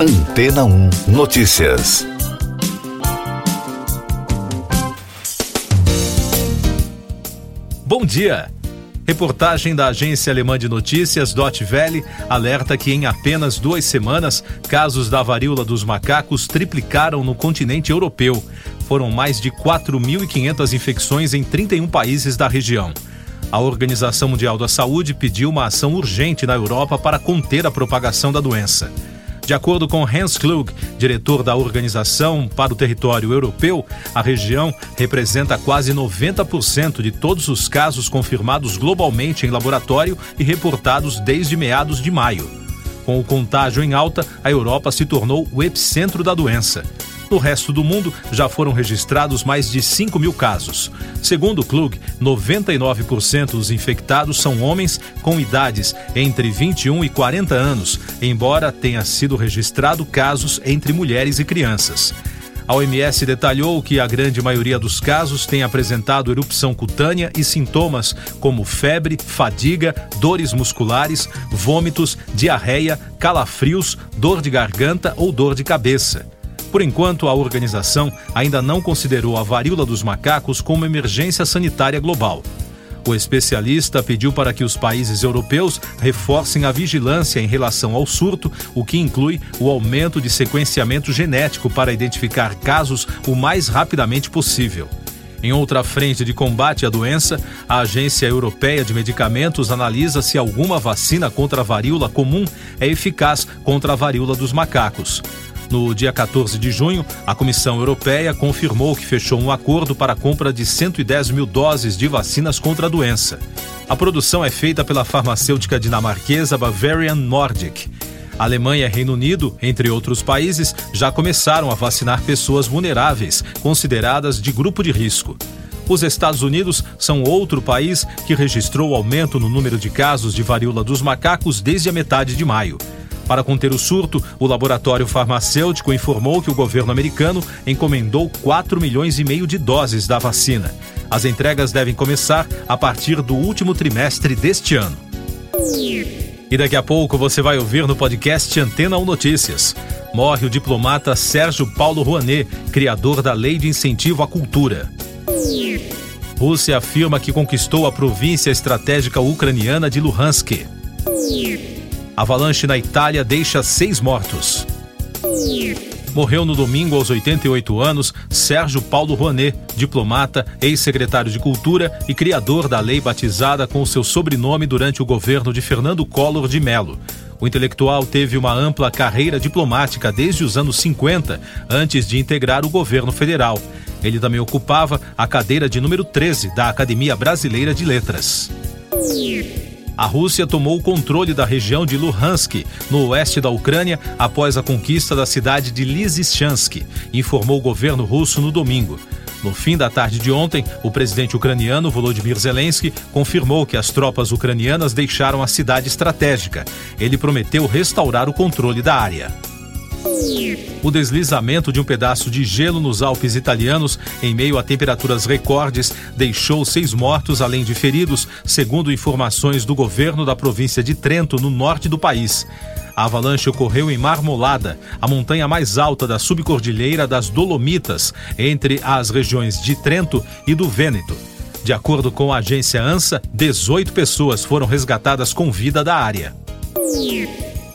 Antena 1 Notícias. Bom dia! Reportagem da agência alemã de notícias Dot Welle alerta que em apenas duas semanas, casos da varíola dos macacos triplicaram no continente europeu. Foram mais de 4.500 infecções em 31 países da região. A Organização Mundial da Saúde pediu uma ação urgente na Europa para conter a propagação da doença. De acordo com Hans Klug, diretor da Organização para o Território Europeu, a região representa quase 90% de todos os casos confirmados globalmente em laboratório e reportados desde meados de maio. Com o contágio em alta, a Europa se tornou o epicentro da doença. No resto do mundo, já foram registrados mais de 5 mil casos. Segundo o Klug, 99% dos infectados são homens com idades entre 21 e 40 anos, embora tenha sido registrado casos entre mulheres e crianças. A OMS detalhou que a grande maioria dos casos tem apresentado erupção cutânea e sintomas como febre, fadiga, dores musculares, vômitos, diarreia, calafrios, dor de garganta ou dor de cabeça. Por enquanto, a organização ainda não considerou a varíola dos macacos como emergência sanitária global. O especialista pediu para que os países europeus reforcem a vigilância em relação ao surto, o que inclui o aumento de sequenciamento genético para identificar casos o mais rapidamente possível. Em outra frente de combate à doença, a Agência Europeia de Medicamentos analisa se alguma vacina contra a varíola comum é eficaz contra a varíola dos macacos. No dia 14 de junho, a Comissão Europeia confirmou que fechou um acordo para a compra de 110 mil doses de vacinas contra a doença. A produção é feita pela farmacêutica dinamarquesa Bavarian Nordic. Alemanha e Reino Unido, entre outros países, já começaram a vacinar pessoas vulneráveis, consideradas de grupo de risco. Os Estados Unidos são outro país que registrou aumento no número de casos de varíola dos macacos desde a metade de maio. Para conter o surto, o laboratório farmacêutico informou que o governo americano encomendou 4 milhões e meio de doses da vacina. As entregas devem começar a partir do último trimestre deste ano. E daqui a pouco você vai ouvir no podcast Antena 1 Notícias. Morre o diplomata Sérgio Paulo Rouanet, criador da Lei de Incentivo à Cultura. Rússia afirma que conquistou a província estratégica ucraniana de Luhansk. Avalanche na Itália deixa seis mortos. Morreu no domingo aos 88 anos Sérgio Paulo Rouanet, diplomata, ex-secretário de Cultura e criador da lei batizada com seu sobrenome durante o governo de Fernando Collor de Mello. O intelectual teve uma ampla carreira diplomática desde os anos 50, antes de integrar o governo federal. Ele também ocupava a cadeira de número 13 da Academia Brasileira de Letras a Rússia tomou o controle da região de Luhansk, no oeste da Ucrânia, após a conquista da cidade de Lysychansk, informou o governo russo no domingo. No fim da tarde de ontem, o presidente ucraniano Volodymyr Zelensky confirmou que as tropas ucranianas deixaram a cidade estratégica. Ele prometeu restaurar o controle da área. O deslizamento de um pedaço de gelo nos Alpes italianos, em meio a temperaturas recordes, deixou seis mortos, além de feridos, segundo informações do governo da província de Trento, no norte do país. A avalanche ocorreu em Marmolada, a montanha mais alta da subcordilheira das Dolomitas, entre as regiões de Trento e do Vêneto. De acordo com a agência ANSA, 18 pessoas foram resgatadas com vida da área.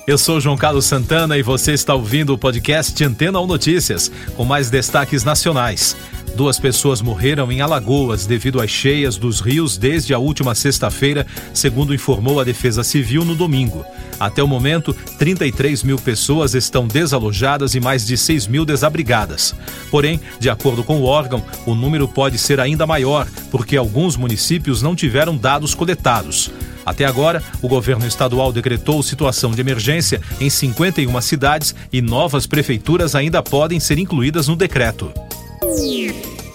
Eu sou João Carlos Santana e você está ouvindo o podcast Antena ou Notícias, com mais destaques nacionais. Duas pessoas morreram em Alagoas devido às cheias dos rios desde a última sexta-feira, segundo informou a Defesa Civil no domingo. Até o momento, 33 mil pessoas estão desalojadas e mais de 6 mil desabrigadas. Porém, de acordo com o órgão, o número pode ser ainda maior, porque alguns municípios não tiveram dados coletados. Até agora, o governo estadual decretou situação de emergência em 51 cidades e novas prefeituras ainda podem ser incluídas no decreto.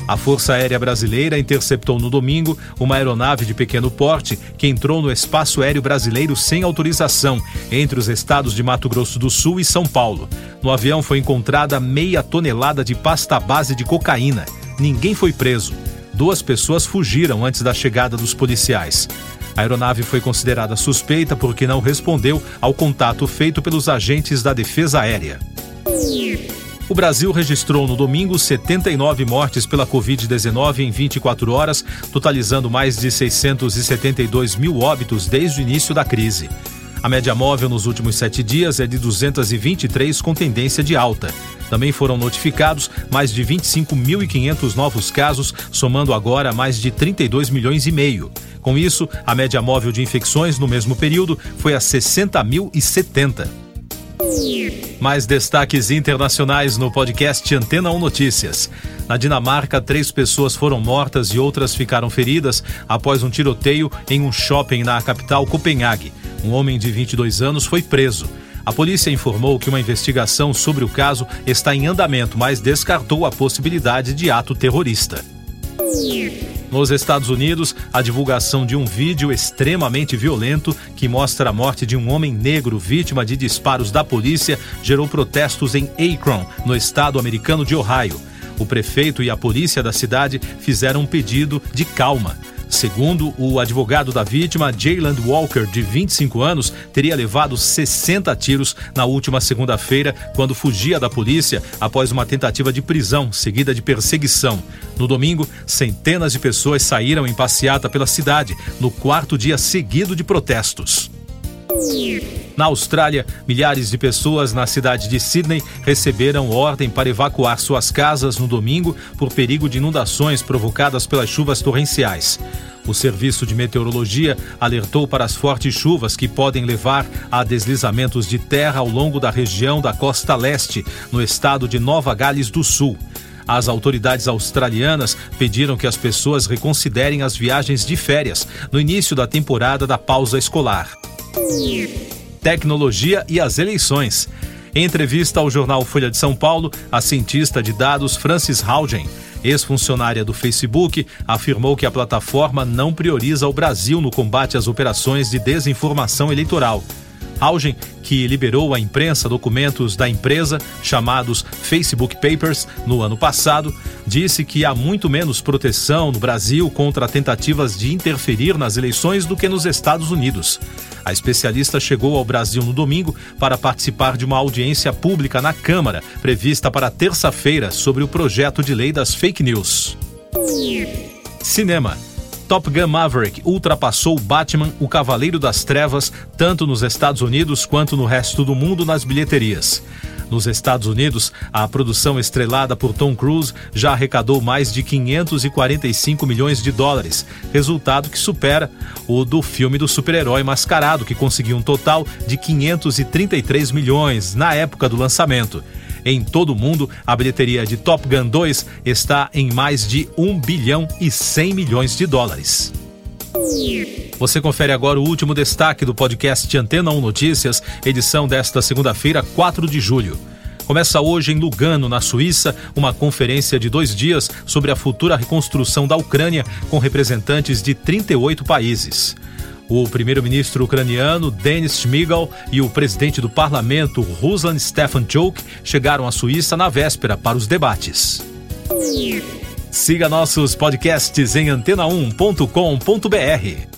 A Força Aérea Brasileira interceptou no domingo uma aeronave de pequeno porte que entrou no espaço aéreo brasileiro sem autorização entre os estados de Mato Grosso do Sul e São Paulo. No avião foi encontrada meia tonelada de pasta base de cocaína. Ninguém foi preso. Duas pessoas fugiram antes da chegada dos policiais. A aeronave foi considerada suspeita porque não respondeu ao contato feito pelos agentes da Defesa Aérea. O Brasil registrou no domingo 79 mortes pela Covid-19 em 24 horas, totalizando mais de 672 mil óbitos desde o início da crise. A média móvel nos últimos sete dias é de 223, com tendência de alta. Também foram notificados mais de 25.500 novos casos, somando agora mais de 32 milhões e meio. Com isso, a média móvel de infecções no mesmo período foi a 60.070. Mais destaques internacionais no podcast Antena 1 Notícias. Na Dinamarca, três pessoas foram mortas e outras ficaram feridas após um tiroteio em um shopping na capital Copenhague. Um homem de 22 anos foi preso. A polícia informou que uma investigação sobre o caso está em andamento, mas descartou a possibilidade de ato terrorista. Nos Estados Unidos, a divulgação de um vídeo extremamente violento que mostra a morte de um homem negro vítima de disparos da polícia gerou protestos em Akron, no estado americano de Ohio. O prefeito e a polícia da cidade fizeram um pedido de calma. Segundo o advogado da vítima, Jayland Walker, de 25 anos, teria levado 60 tiros na última segunda-feira quando fugia da polícia após uma tentativa de prisão seguida de perseguição. No domingo, centenas de pessoas saíram em passeata pela cidade no quarto dia seguido de protestos. Na Austrália, milhares de pessoas na cidade de Sydney receberam ordem para evacuar suas casas no domingo por perigo de inundações provocadas pelas chuvas torrenciais. O Serviço de Meteorologia alertou para as fortes chuvas que podem levar a deslizamentos de terra ao longo da região da costa leste, no estado de Nova Gales do Sul. As autoridades australianas pediram que as pessoas reconsiderem as viagens de férias no início da temporada da pausa escolar tecnologia e as eleições. Em entrevista ao jornal Folha de São Paulo, a cientista de dados Francis Haugen, ex-funcionária do Facebook, afirmou que a plataforma não prioriza o Brasil no combate às operações de desinformação eleitoral. Haugen, que liberou à imprensa documentos da empresa chamados Facebook Papers no ano passado, disse que há muito menos proteção no Brasil contra tentativas de interferir nas eleições do que nos Estados Unidos. A especialista chegou ao Brasil no domingo para participar de uma audiência pública na Câmara, prevista para terça-feira, sobre o projeto de lei das fake news. Cinema. Top Gun Maverick ultrapassou Batman, o Cavaleiro das Trevas, tanto nos Estados Unidos quanto no resto do mundo nas bilheterias. Nos Estados Unidos, a produção estrelada por Tom Cruise já arrecadou mais de 545 milhões de dólares, resultado que supera o do filme do super-herói mascarado, que conseguiu um total de 533 milhões na época do lançamento. Em todo o mundo, a bilheteria de Top Gun 2 está em mais de 1 bilhão e 100 milhões de dólares. Você confere agora o último destaque do podcast Antena 1 Notícias, edição desta segunda-feira, 4 de julho. Começa hoje em Lugano, na Suíça, uma conferência de dois dias sobre a futura reconstrução da Ucrânia com representantes de 38 países. O primeiro-ministro ucraniano Denis Shmyhal e o presidente do parlamento Ruslan Stefanchuk chegaram à Suíça na véspera para os debates. Siga nossos podcasts em antena1.com.br.